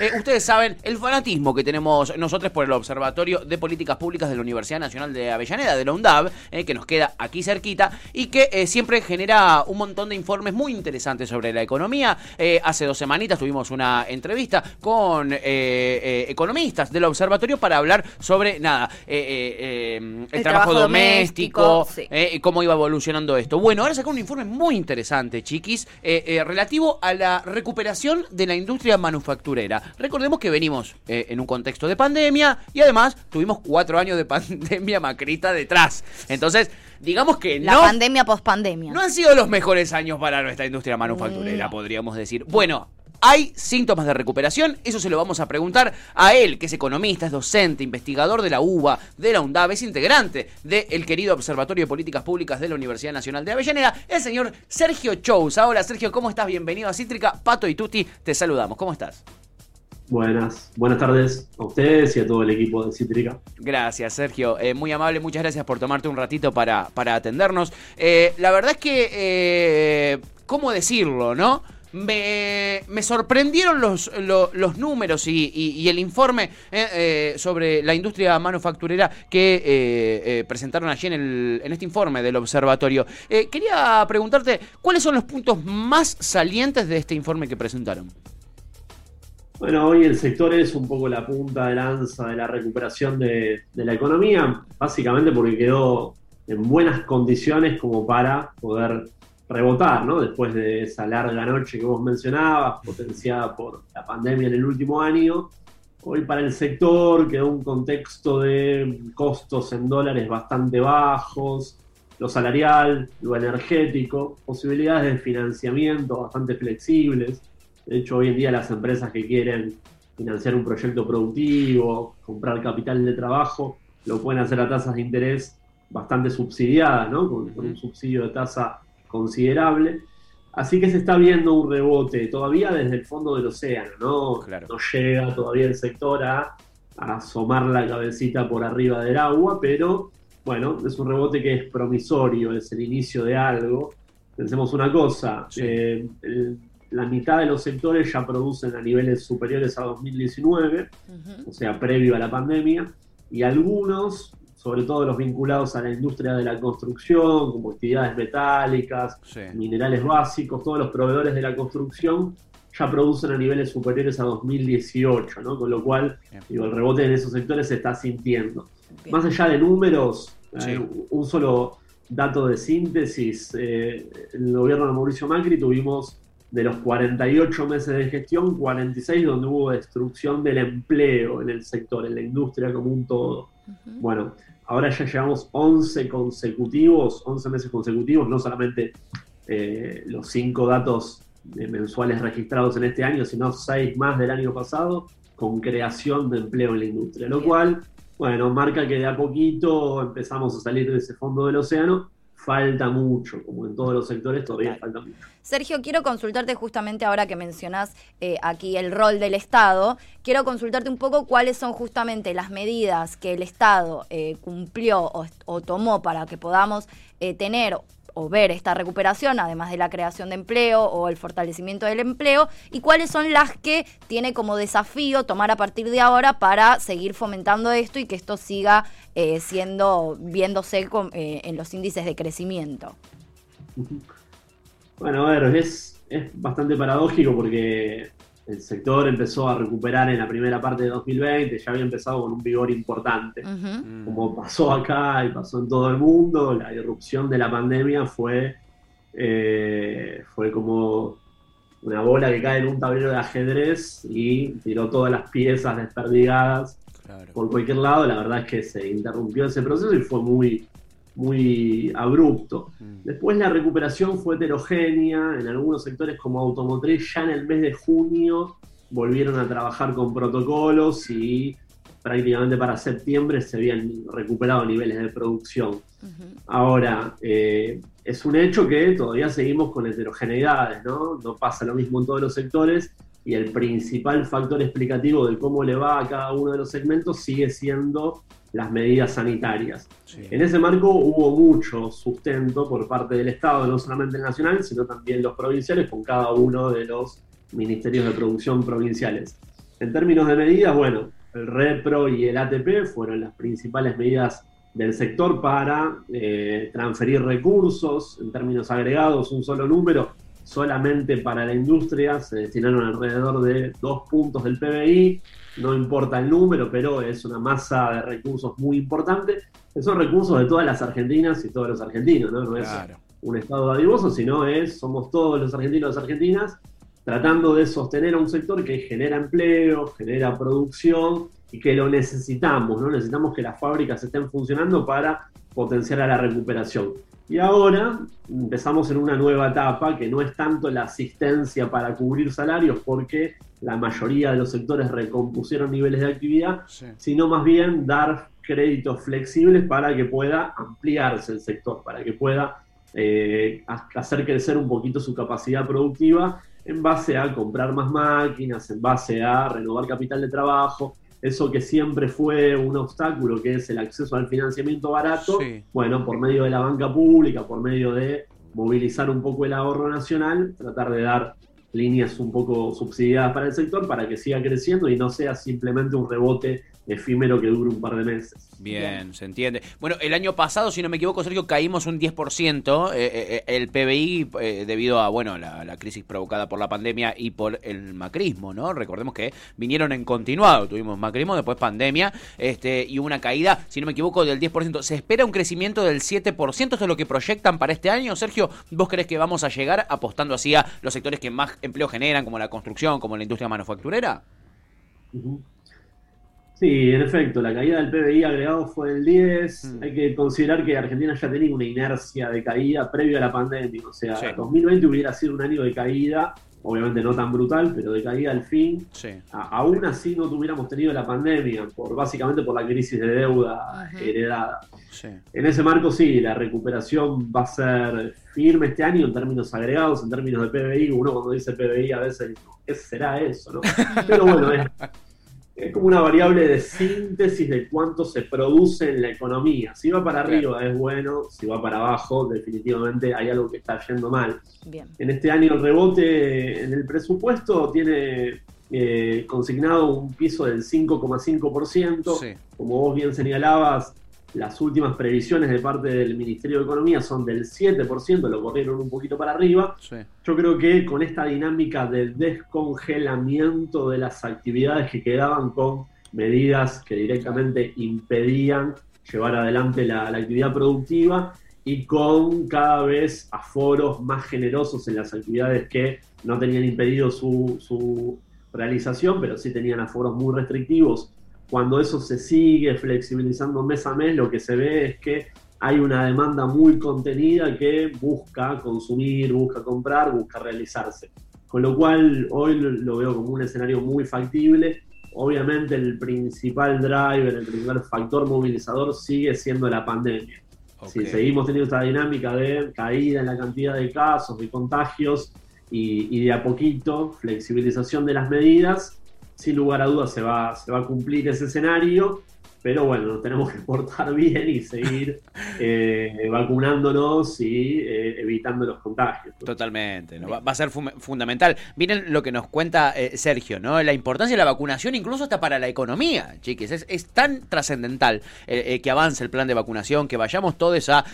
Eh, ustedes saben el fanatismo que tenemos nosotros por el Observatorio de Políticas Públicas de la Universidad Nacional de Avellaneda, de la UNDAV, eh, que nos queda aquí cerquita y que eh, siempre genera un montón de informes muy interesantes sobre la economía. hace dos semanitas tuvimos una entrevista con economistas del observatorio para hablar sobre, nada, el, trabajo, doméstico, y cómo iba evolucionando esto. Bueno, ahora sacó un informe muy interesante, chiquis, relativo a la recuperación de la industria manufacturera. Recordemos que venimos eh, en un contexto de pandemia y además tuvimos cuatro años de pandemia macrita detrás. Entonces, digamos que La pandemia pospandemia. No han sido los mejores años para nuestra industria manufacturera, podríamos decir. Bueno, ¿Hay síntomas de recuperación? Eso se lo vamos a preguntar a él, que es economista, es docente, investigador de la UBA, de la UNDAV, es integrante del querido Observatorio de Políticas Públicas de la Universidad Nacional de Avellaneda, el señor Sergio Chousa. Hola Sergio, ¿cómo estás? Bienvenido a Cítrica. Pato y Tuti, te saludamos. ¿Cómo estás? Buenas, buenas tardes a ustedes y a todo el equipo de Cítrica. Gracias, Sergio. Eh, muy amable, muchas gracias por tomarte un ratito para, para atendernos. Eh, la verdad es que, eh, ¿cómo decirlo, no? Me, sorprendieron los, los, números y, el informe sobre la industria manufacturera que presentaron allí en, el, en este informe del observatorio. quería preguntarte, ¿cuáles son los puntos más salientes de este informe que presentaron? Bueno, hoy el sector es un poco la punta de lanza de la recuperación de, la economía, básicamente porque quedó en buenas condiciones como para poder rebotar, ¿no? Después de esa larga noche que vos mencionabas, potenciada por la pandemia en el último año, hoy para el sector quedó un contexto de costos en dólares bastante bajos, lo salarial, lo energético, posibilidades de financiamiento bastante flexibles de hecho, hoy en día las empresas que quieren financiar un proyecto productivo, comprar capital de trabajo, lo pueden hacer a tasas de interés bastante subsidiadas, ¿no? Con, un subsidio de tasa considerable. Así que se está viendo un rebote todavía desde el fondo del océano, ¿no? No llega todavía el sector a, asomar la cabecita por arriba del agua, pero bueno, es un rebote que es promisorio, es el inicio de algo. Pensemos una cosa, eh, el la mitad de los sectores ya producen a niveles superiores a 2019, o sea, previo a la pandemia, y algunos, sobre todo los vinculados a la industria de la construcción, como actividades metálicas, minerales básicos, todos los proveedores de la construcción ya producen a niveles superiores a 2018, ¿no? Con lo cual, digo, el rebote en esos sectores se está sintiendo. Más allá de números, eh, un solo dato de síntesis, eh, en el gobierno de Mauricio Macri tuvimos de los 48 meses de gestión, 46 donde hubo destrucción del empleo en el sector, en la industria como un todo. Bueno, ahora ya llevamos 11 consecutivos, 11 meses consecutivos, no solamente eh, los 5 datos mensuales registrados en este año, sino 6 más del año pasado, con creación de empleo en la industria, lo cual, bueno, marca que de a poquito empezamos a salir de ese fondo del océano falta mucho, como en todos los sectores todavía falta mucho. Sergio, quiero consultarte justamente ahora que mencionás eh, aquí el rol del Estado, quiero consultarte un poco cuáles son justamente las medidas que el Estado eh, cumplió o, tomó para que podamos eh, tener o ver esta recuperación, además de la creación de empleo o el fortalecimiento del empleo, y cuáles son las que tiene como desafío tomar a partir de ahora para seguir fomentando esto y que esto siga eh, siendo, viéndose eh, en los índices de crecimiento. Bueno, a ver, es, es bastante paradójico porque el sector empezó a recuperar en la primera parte de 2020, ya había empezado con un vigor importante. Como pasó acá y pasó en todo el mundo, la irrupción de la pandemia fue, eh, fue como una bola que cae en un tablero de ajedrez y tiró todas las piezas desperdigadas por cualquier lado. La verdad es que se interrumpió ese proceso y fue muy, muy abrupto. Mm. Después la recuperación fue heterogénea, en algunos sectores como automotriz ya en el mes de junio volvieron a trabajar con protocolos y prácticamente para septiembre se habían recuperado niveles de producción. Ahora, eh, es un hecho que todavía seguimos con heterogeneidades, ¿no? No pasa lo mismo en todos los sectores y el principal factor explicativo de cómo le va a cada uno de los segmentos sigue siendo las medidas sanitarias. En ese marco hubo mucho sustento por parte del Estado, no solamente el nacional, sino también los provinciales, con cada uno de los ministerios de producción provinciales. En términos de medidas, bueno, el REPRO y el ATP fueron las principales medidas del sector para eh, transferir recursos, en términos agregados, un solo número, solamente para la industria se destinaron alrededor de dos puntos del PBI, no importa el número, pero es una masa de recursos muy importante. Son recursos de todas las argentinas y todos los argentinos, ¿no? No es un estado dadivoso, sino es, somos todos los argentinos y las argentinas tratando de sostener a un sector que genera empleo, genera producción y que lo necesitamos, ¿no? Necesitamos que las fábricas estén funcionando para potenciar a la recuperación. Y ahora empezamos en una nueva etapa que no es tanto la asistencia para cubrir salarios, porque la mayoría de los sectores recompusieron niveles de actividad, sino más bien dar créditos flexibles para que pueda ampliarse el sector, para que pueda eh, hacer crecer un poquito su capacidad productiva en base a comprar más máquinas, en base a renovar capital de trabajo, eso que siempre fue un obstáculo, que es el acceso al financiamiento barato, bueno, por medio de la banca pública, por medio de movilizar un poco el ahorro nacional, tratar de dar líneas un poco subsidiadas para el sector para que siga creciendo y no sea simplemente un rebote efímero que dure un par de meses. Bien, se entiende. Bueno, el año pasado, si no me equivoco, Sergio, caímos un 10% eh, eh, eh, el PBI debido a, bueno, la, crisis provocada por la pandemia y por el macrismo, ¿no? Recordemos que vinieron en continuado, tuvimos macrismo, después pandemia, este y una caída, si no me equivoco, del 10%. ¿Se espera un crecimiento del 7%? ¿Esto es lo que proyectan para este año? Sergio, ¿vos crees que vamos a llegar apostando así a los sectores que más empleo generan, como la construcción, como la industria manufacturera? Sí, en efecto, la caída del PBI agregado fue el 10. Mm. Hay que considerar que Argentina ya tenía una inercia de caída previo a la pandemia. O sea, 2020 hubiera sido un año de caída, obviamente no tan brutal, pero de caída al fin. aún así no tuviéramos tenido la pandemia, por básicamente por la crisis de deuda heredada. En ese marco, sí, la recuperación va a ser firme este año en términos agregados, en términos de PBI. Uno cuando dice PBI a veces, ¿qué será eso? ¿no? Pero bueno, es es como una variable de síntesis de cuánto se produce en la economía. Si va para arriba es bueno, si va para abajo definitivamente hay algo que está yendo mal. En este año el rebote en el presupuesto tiene eh, consignado un piso del 5,5%. Como vos bien señalabas, las últimas previsiones de parte del Ministerio de Economía son del 7%, lo corrieron un poquito para arriba. Yo creo que con esta dinámica de descongelamiento de las actividades que quedaban con medidas que directamente impedían llevar adelante la, actividad productiva y con cada vez aforos más generosos en las actividades que no tenían impedido su, su realización, pero sí tenían aforos muy restrictivos cuando eso se sigue flexibilizando mes a mes, lo que se ve es que hay una demanda muy contenida que busca consumir, busca comprar, busca realizarse. Con lo cual hoy lo veo como un escenario muy factible. Obviamente el principal driver, el principal factor movilizador sigue siendo la pandemia. Si seguimos teniendo esta dinámica de caída en la cantidad de casos, de contagios y, y de a poquito flexibilización de las medidas, sin lugar a dudas se va, se va a cumplir ese escenario, pero bueno, nos tenemos que portar bien y seguir eh, vacunándonos y eh, evitando los contagios. Totalmente, ¿no? va, a ser fundamental. Miren lo que nos cuenta eh, Sergio, ¿no? La importancia de la vacunación incluso hasta para la economía, chiques. Es, es tan trascendental que avance el plan de vacunación, que vayamos todos a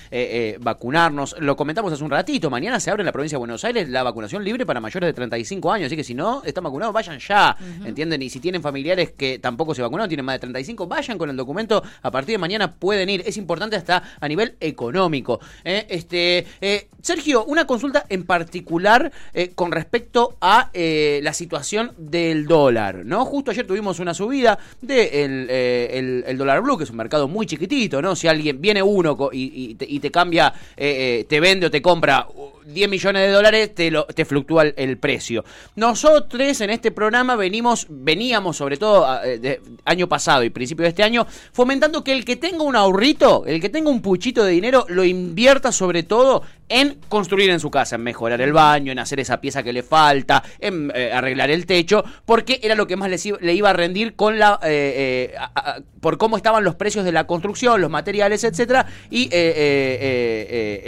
vacunarnos. Lo comentamos hace un ratito, mañana se abre en la provincia de Buenos Aires la vacunación libre para mayores de 35 años, así que si no están vacunados, vayan ya, ¿entienden? Y si tienen familiares que tampoco se vacunaron, tienen más de 35, vayan con el documento, a partir de mañana pueden ir. Es importante hasta a nivel económico. ¿eh? Este, eh, Sergio, una consulta en particular eh, con respecto a la situación del dólar. ¿no? Justo ayer tuvimos una subida del de el, dólar blue, que es un mercado muy chiquitito. ¿no? Si alguien viene uno y, te, y te, cambia, te vende o te compra 10 millones de dólares te, lo, te fluctúa el, precio. Nosotros en este programa venimos, veníamos sobre todo de, año pasado y principio de este año, fomentando que el que tenga un ahorrito, el que tenga un puchito de dinero, lo invierta sobre todo en construir en su casa, en mejorar el baño, en hacer esa pieza que le falta, en eh, arreglar el techo, porque era lo que más le, iba a rendir con la eh, eh, por cómo estaban los precios de la construcción, los materiales, etcétera, y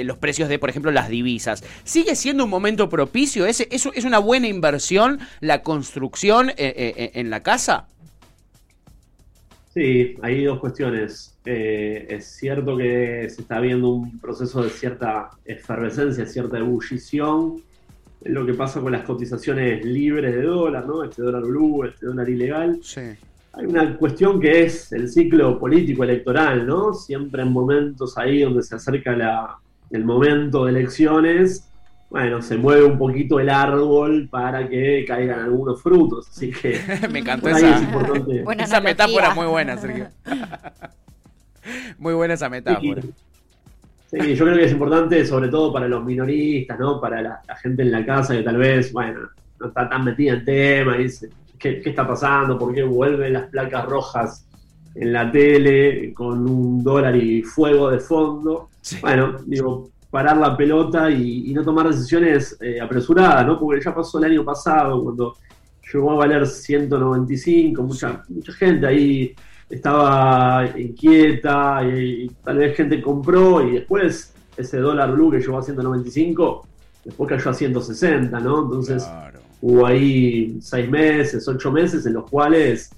los precios de, por ejemplo, las divisas. ¿Sigue siendo un momento propicio? ¿Es, es, es una buena inversión la construcción en la casa? Sí, hay dos cuestiones. Eh, es cierto que se está viendo un proceso de cierta efervescencia, cierta ebullición lo que pasa con las cotizaciones libres de dólar, ¿no? Este dólar blue, este dólar ilegal. Sí. Hay una cuestión que es el ciclo político electoral, ¿no? Siempre en momentos ahí donde se acerca la, el momento de elecciones, bueno, se mueve un poquito el árbol para que caigan algunos frutos. Así que. Me encantó esa. esa metáfora muy buena, Sergio. muy buena esa metáfora. Sí, yo creo que es importante, sobre todo para los minoristas, ¿no? Para la, gente en la casa que tal vez, bueno, no está tan metida en tema, y dice, ¿qué, ¿qué está pasando? ¿Por qué vuelven las placas rojas en la tele con un dólar y fuego de fondo? Bueno, digo, parar la pelota y, no tomar decisiones eh, apresuradas, ¿no? Porque ya pasó el año pasado, cuando llegó a valer 195, mucha, mucha gente ahí estaba inquieta y, tal vez gente compró y después ese dólar blue que llegó a 195, después cayó a 160, ¿no? Entonces hubo ahí seis meses, ocho meses en los cuales,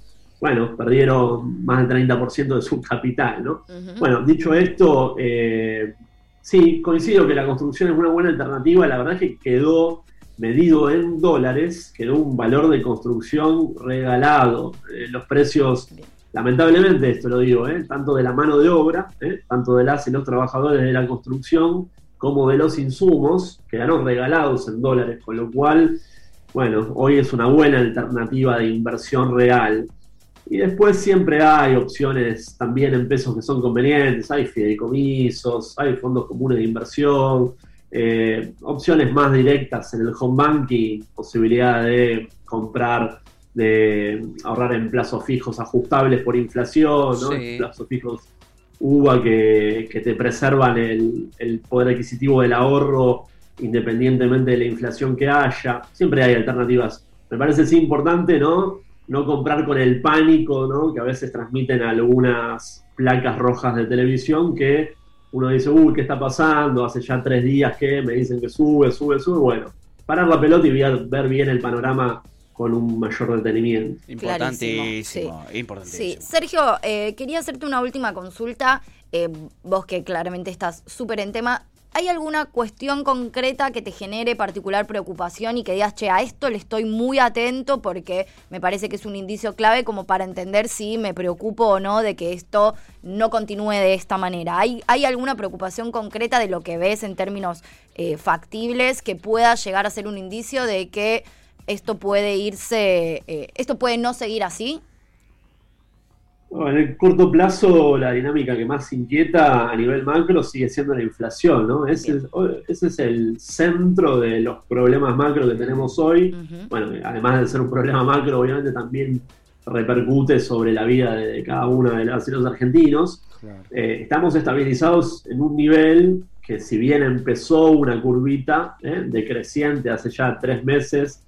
bueno, perdieron más del 30% de su capital, ¿no? Bueno, dicho esto, eh, Sí, coincido que la construcción es una buena alternativa. La verdad es que quedó medido en dólares, quedó un valor de construcción regalado. Eh, los precios, lamentablemente, esto lo digo, eh, tanto de la mano de obra, tanto de las y los trabajadores de la construcción, como de los insumos, quedaron regalados en dólares, con lo cual, bueno, hoy es una buena alternativa de inversión real. Y después siempre hay opciones también en pesos que son convenientes, hay fideicomisos, hay fondos comunes de inversión, eh, opciones más directas en el home banking, posibilidad de comprar, de ahorrar en plazos fijos ajustables por inflación, ¿no? plazos fijos UVA que, te preservan el, el poder adquisitivo del ahorro independientemente de la inflación que haya. Siempre hay alternativas. Me parece sí importante, ¿no? No comprar con el pánico ¿no? que a veces transmiten algunas placas rojas de televisión que uno dice, uy, ¿qué está pasando? Hace ya tres días que me dicen que sube, sube, sube. Bueno, parar la pelota y ver bien el panorama con un mayor detenimiento. Importantísimo, sí. Sí, Sergio, eh, quería hacerte una última consulta. Eh, vos que claramente estás súper en tema, ¿Hay alguna cuestión concreta que te genere particular preocupación y que digas, che, a esto le estoy muy atento porque me parece que es un indicio clave como para entender si me preocupo o no de que esto no continúe de esta manera? ¿Hay, hay alguna preocupación concreta de lo que ves en términos eh, factibles que pueda llegar a ser un indicio de que esto puede irse, eh, esto puede no seguir así? En el corto plazo, la dinámica que más inquieta a nivel macro sigue siendo la inflación, ¿no? Ese, es el centro de los problemas macro que tenemos hoy. Bueno, además de ser un problema macro, obviamente también repercute sobre la vida de cada una de las y los argentinos. Eh, estamos estabilizados en un nivel que si bien empezó una curvita ¿eh? decreciente hace ya tres meses,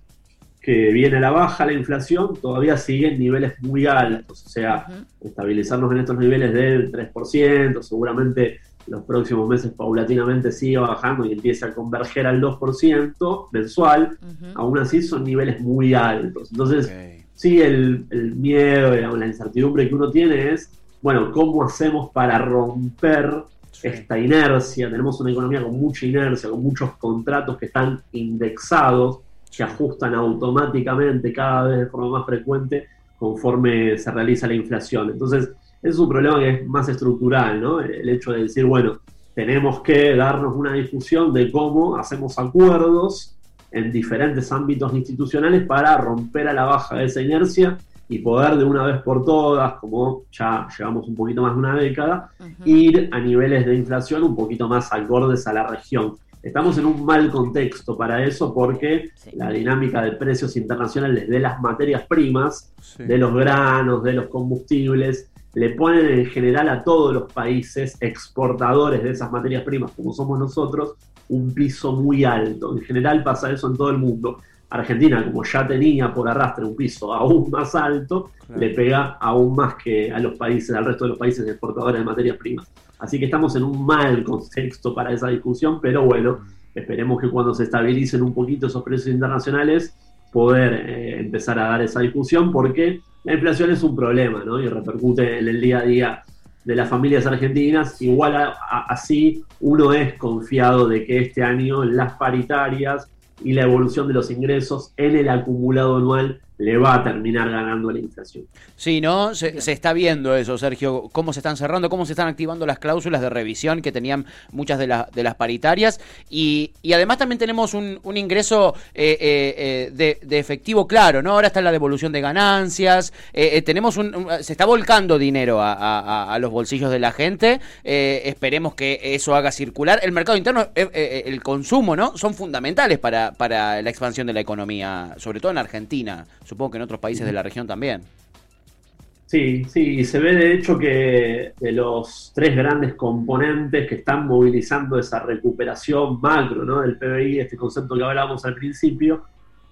que viene a la baja la inflación, todavía sigue en niveles muy altos. O sea, estabilizarnos en estos niveles del 3%, seguramente los próximos meses paulatinamente siga bajando y empiece a converger al 2% mensual, aún así son niveles muy altos. Entonces, sí, el, miedo, digamos, la incertidumbre que uno tiene es, bueno, ¿cómo hacemos para romper esta inercia? Tenemos una economía con mucha inercia, con muchos contratos que están indexados se ajustan automáticamente cada vez de forma más frecuente conforme se realiza la inflación. Entonces, es un problema que es más estructural, ¿no? El hecho de decir, bueno, tenemos que darnos una discusión de cómo hacemos acuerdos en diferentes ámbitos institucionales para romper a la baja esa inercia y poder de una vez por todas, como ya llevamos un poquito más de una década, ir a niveles de inflación un poquito más acordes a la región estamos en un mal contexto para eso porque la dinámica de precios internacionales de las materias primas, de los granos, de los combustibles, le ponen en general a todos los países exportadores de esas materias primas, como somos nosotros, un piso muy alto. En general pasa eso en todo el mundo. Argentina, como ya tenía por arrastre un piso aún más alto, le pega aún más que a los países, al resto de los países exportadores de materias primas. Así que estamos en un mal contexto para esa discusión, pero bueno, esperemos que cuando se estabilicen un poquito esos precios internacionales, poder eh, empezar a dar esa discusión, porque la inflación es un problema, ¿no? Y repercute en el día a día de las familias argentinas. Igual así, uno es confiado de que este año las paritarias y la evolución de los ingresos en el acumulado anual le va a terminar ganando la inflación. Sí, ¿no? Se, está viendo eso, Sergio, cómo se están cerrando, cómo se están activando las cláusulas de revisión que tenían muchas de, de las paritarias y, además también tenemos un, ingreso eh, eh, eh, de, efectivo claro, ¿no? Ahora está la devolución de ganancias, tenemos un, se está volcando dinero a, los bolsillos de la gente, esperemos que eso haga circular. El mercado interno, el consumo, ¿no? Son fundamentales para, para la expansión de la economía, sobre todo en Argentina supongo que en otros países de la región también. Sí, sí, y se ve de hecho que de los tres grandes componentes que están movilizando esa recuperación macro ¿no? del PBI, este concepto que hablábamos al principio,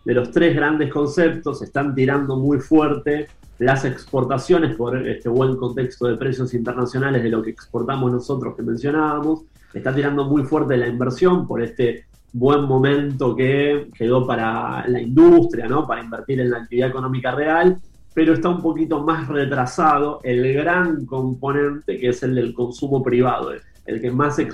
de los tres grandes conceptos están tirando muy fuerte las exportaciones por este buen contexto de precios internacionales de lo que exportamos nosotros que mencionábamos, está tirando muy fuerte la inversión por este buen momento que quedó para la industria, ¿no? para invertir en la actividad económica real, pero está un poquito más retrasado el gran componente que es el del consumo privado, el que más eh,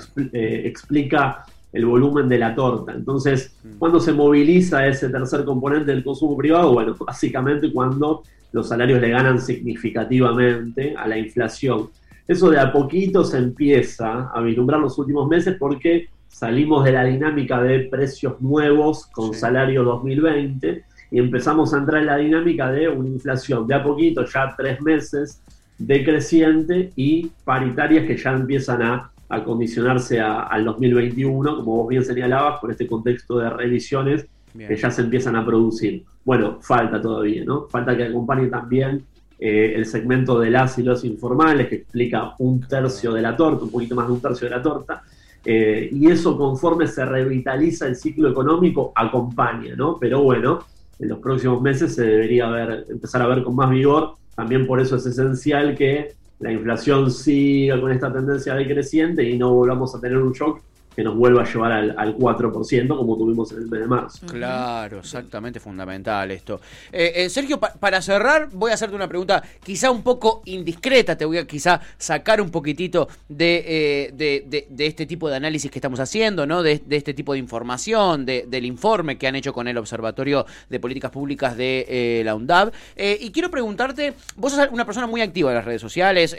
explica el volumen de la torta. Entonces, mm. cuando se moviliza ese tercer componente del consumo privado? Bueno, básicamente cuando los salarios le ganan significativamente a la inflación. Eso de a poquito se empieza a vislumbrar los últimos meses porque salimos de la dinámica de precios nuevos con salario 2020 y empezamos a entrar en la dinámica de una inflación de a poquito, ya tres meses, decreciente y paritarias que ya empiezan a acondicionarse al 2021, como vos bien señalabas, por este contexto de revisiones que ya se empiezan a producir. Bueno, falta todavía, ¿no? Falta que acompañe también eh, el segmento de las y los informales, que explica un tercio de la torta, un poquito más de un tercio de la torta, eh, y eso conforme se revitaliza el ciclo económico acompaña, ¿no? Pero bueno, en los próximos meses se debería ver, empezar a ver con más vigor, también por eso es esencial que la inflación siga con esta tendencia decreciente y no volvamos a tener un shock que nos vuelva a llevar al, al 4% como tuvimos en el mes de marzo. Claro, exactamente fundamental esto. Eh, eh, Sergio, para cerrar, voy a hacerte una pregunta quizá un poco indiscreta, te voy a quizá sacar un poquitito de, eh, de, este tipo de análisis que estamos haciendo, ¿no? de, este tipo de información, del informe que han hecho con el Observatorio de Políticas Públicas de la UNDAB. y quiero preguntarte, vos sos una persona muy activa en las redes sociales,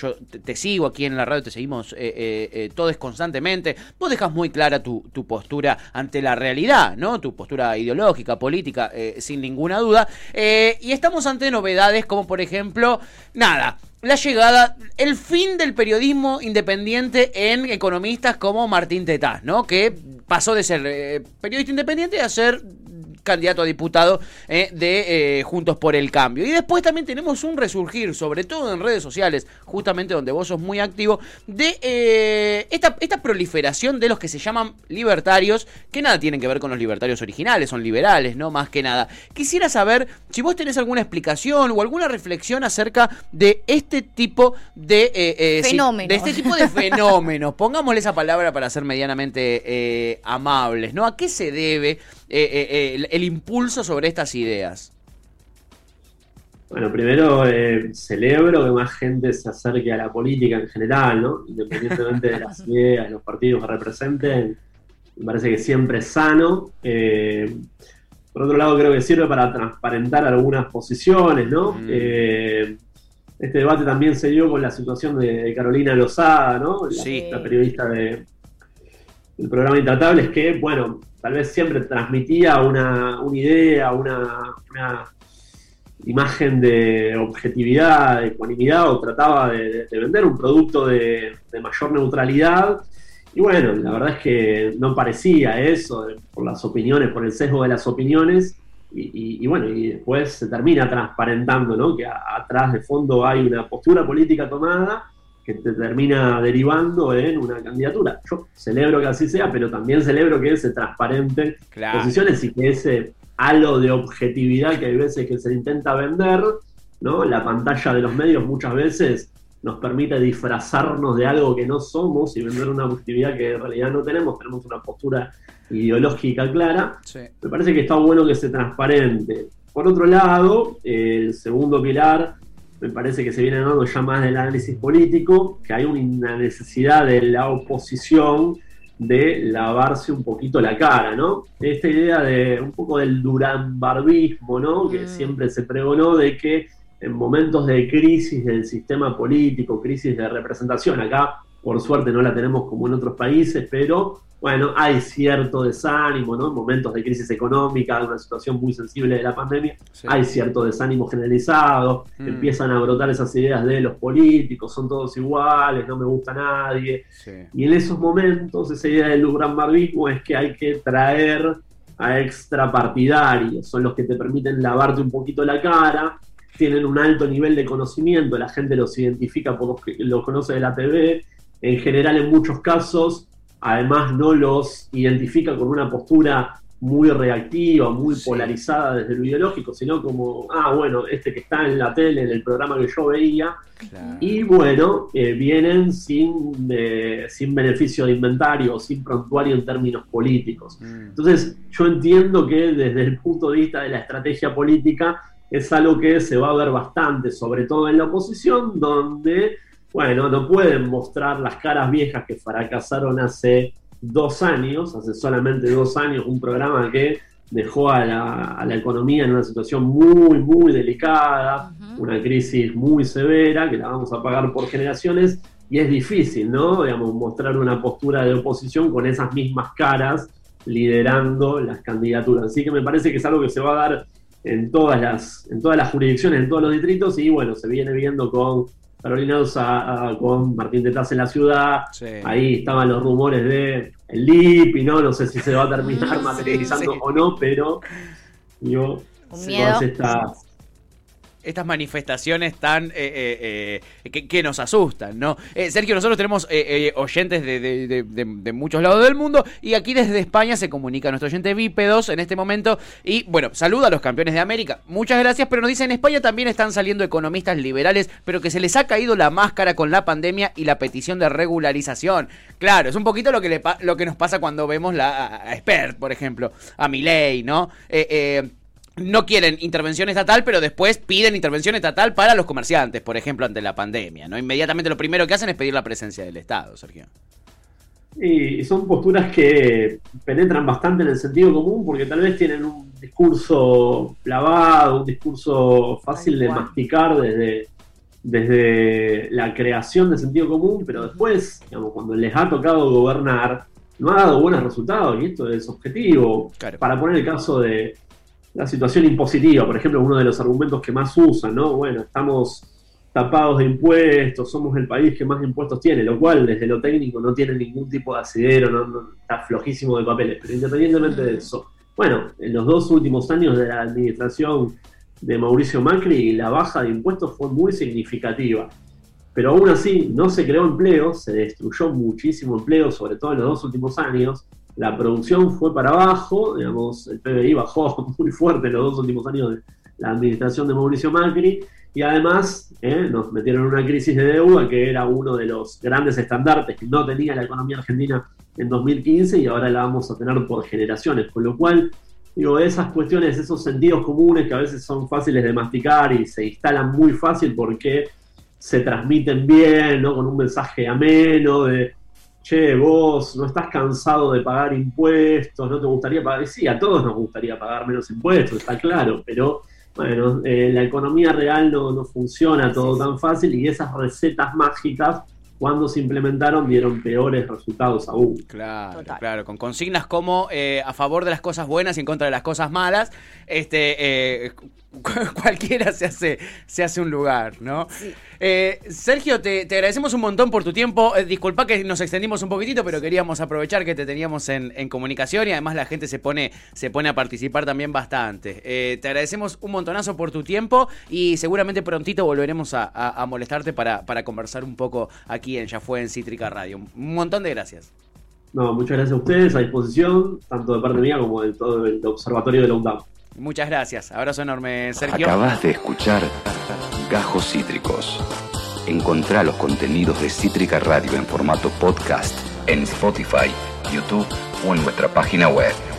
yo te, te, sigo aquí en la radio, te seguimos todos constantemente vos dejas muy clara tu, postura ante la realidad, ¿no? Tu postura ideológica, política, eh, sin ninguna duda. Eh, y estamos ante novedades como, por ejemplo, nada, la llegada, el fin del periodismo independiente en economistas como Martín Tetaz, ¿no? Que pasó de ser eh, periodista independiente a ser candidato a diputado eh, de eh, Juntos por el Cambio. Y después también tenemos un resurgir, sobre todo en redes sociales, justamente donde vos sos muy activo, de eh, esta, esta proliferación de los que se llaman libertarios, que nada tienen que ver con los libertarios originales, son liberales, ¿no? Más que nada. Quisiera saber si vos tenés alguna explicación o alguna reflexión acerca de este tipo de... fenómenos. de este tipo de fenómenos. Pongámosle esa palabra para ser medianamente amables, ¿no? ¿A qué se debe? Eh, eh, el, impulso sobre estas ideas? Bueno, primero eh, celebro que más gente se acerque a la política en general, ¿no? Independientemente de las ideas, los partidos que representen, me parece que siempre es sano. por otro lado, creo que sirve para transparentar algunas posiciones, ¿no? Mm. este debate también se dio con la situación de, Carolina Lozada, ¿no? La, periodista de, del programa Intratables, que, bueno, tal vez siempre transmitía una, idea, una, imagen de objetividad, de ecuanimidad, o trataba de, vender un producto de, mayor neutralidad. y bueno, la verdad es que no parecía eso, por las opiniones, por el sesgo de las opiniones, y, bueno, y después se termina transparentando, ¿no? Que atrás de fondo hay una postura política tomada que te termina derivando en una candidatura. Yo celebro que así sea, pero también celebro que se transparenten posiciones y que ese halo de objetividad que hay veces que se intenta vender, ¿no? La pantalla de los medios muchas veces nos permite disfrazarnos de algo que no somos y vender una objetividad que en realidad no tenemos, tenemos una postura ideológica clara. Me parece que está bueno que se transparente. Por otro lado, el segundo pilar me parece que se viene dando ya más del análisis político, que hay una necesidad de la oposición de lavarse un poquito la cara, ¿no? Esta idea de un poco del duranbarbismo, ¿no? Que mm. siempre se pregonó de que en momentos de crisis del sistema político, crisis de representación, acá por suerte no la tenemos como en otros países, pero bueno, hay cierto desánimo, ¿no? En momentos de crisis económica, una situación muy sensible de la pandemia, hay cierto desánimo generalizado, mm. empiezan a brotar esas ideas de los políticos, son todos iguales, no me gusta nadie. Y en esos momentos, esa idea del gran barbismo es que hay que traer a extrapartidarios, son los que te permiten lavarte un poquito la cara, tienen un alto nivel de conocimiento, la gente los identifica por los que los conoce de la TV, en general en muchos casos además no los identifica con una postura muy reactiva, muy polarizada desde lo ideológico, sino como, ah, bueno, este que está en la tele, en el programa que yo veía, y bueno, eh, vienen sin, eh, sin beneficio de inventario, sin prontuario en términos políticos. Mm. Entonces, yo entiendo que desde el punto de vista de la estrategia política es algo que se va a ver bastante, sobre todo en la oposición, donde bueno, no pueden mostrar las caras viejas que fracasaron hace dos años, hace solamente dos años, un programa que dejó a la, economía en una situación muy, muy delicada, una crisis muy severa, que la vamos a pagar por generaciones, y es difícil, ¿no? Digamos, mostrar una postura de oposición con esas mismas caras liderando las candidaturas. Así que me parece que es algo que se va a dar en todas las, en todas las jurisdicciones, en todos los distritos, y bueno, se viene viendo con Carolina con Martín Tetaz en la ciudad. Ahí estaban los rumores de el LIP ¿no? No sé si se va a terminar materializando o no, pero yo, todas estas estas manifestaciones tan eh, eh, eh, que, nos asustan, ¿no? Sergio, nosotros tenemos oyentes de, muchos lados del mundo y aquí desde España se comunica nuestro oyente Bípedos en este momento y bueno, saluda a los campeones de América. Muchas gracias, pero nos dice en España también están saliendo economistas liberales, pero que se les ha caído la máscara con la pandemia y la petición de regularización. Claro, es un poquito lo que, le lo que nos pasa cuando vemos la, a, Expert, por ejemplo, a Milei, ¿no? eh, no quieren intervención estatal, pero después piden intervención estatal para los comerciantes, por ejemplo, ante la pandemia. ¿no? Inmediatamente lo primero que hacen es pedir la presencia del Estado, Sergio. Y son posturas que penetran bastante en el sentido común porque tal vez tienen un discurso lavado, un discurso fácil de masticar desde, desde la creación del sentido común, pero después, digamos, cuando les ha tocado gobernar, no ha dado buenos resultados y esto es objetivo. Para poner el caso de, la situación impositiva, por ejemplo, uno de los argumentos que más usan, ¿no? Bueno, estamos tapados de impuestos, somos el país que más impuestos tiene, lo cual desde lo técnico no tiene ningún tipo de asidero, no, está flojísimo de papeles, pero independientemente de eso, bueno, en los dos últimos años de la administración de Mauricio Macri, la baja de impuestos fue muy significativa. Pero aún así no se creó empleo, se destruyó muchísimo empleo, sobre todo en los dos últimos años, la producción fue para abajo, digamos, el PBI bajó muy fuerte en los dos últimos años de la administración de Mauricio Macri, y además eh, nos metieron en una crisis de deuda que era uno de los grandes estandartes que no tenía la economía argentina en 2015 y ahora la vamos a tener por generaciones, con lo cual, digo, esas cuestiones, esos sentidos comunes que a veces son fáciles de masticar y se instalan muy fácil porque se transmiten bien, ¿no? Con un mensaje ameno de che, vos no estás cansado de pagar impuestos, no te gustaría pagar. Sí, a todos nos gustaría pagar menos impuestos, está claro, pero bueno, eh, la economía real no, funciona todo tan fácil y esas recetas mágicas cuando se implementaron dieron peores resultados aún. Claro, Total. claro, con consignas como eh, a favor de las cosas buenas y en contra de las cosas malas, este eh, cu- cualquiera se hace, se hace un lugar, ¿no? Eh, Sergio, te, te agradecemos un montón por tu tiempo. Eh, disculpa que nos extendimos un poquitito, pero queríamos aprovechar que te teníamos en, en comunicación y además la gente se pone, se pone a participar también bastante. Eh, te agradecemos un montonazo por tu tiempo y seguramente prontito volveremos a, a- a molestarte para, para conversar un poco aquí en Ya Fue en Cítrica Radio. Un montón de gracias. No, muchas gracias a ustedes, a disposición, tanto de parte mía como de todo el observatorio de la UNDAP. Muchas gracias. Abrazo enorme, Sergio. Acabas de escuchar Gajos Cítricos. Encontrá los contenidos de Cítrica Radio en formato podcast en Spotify, YouTube o en nuestra página web.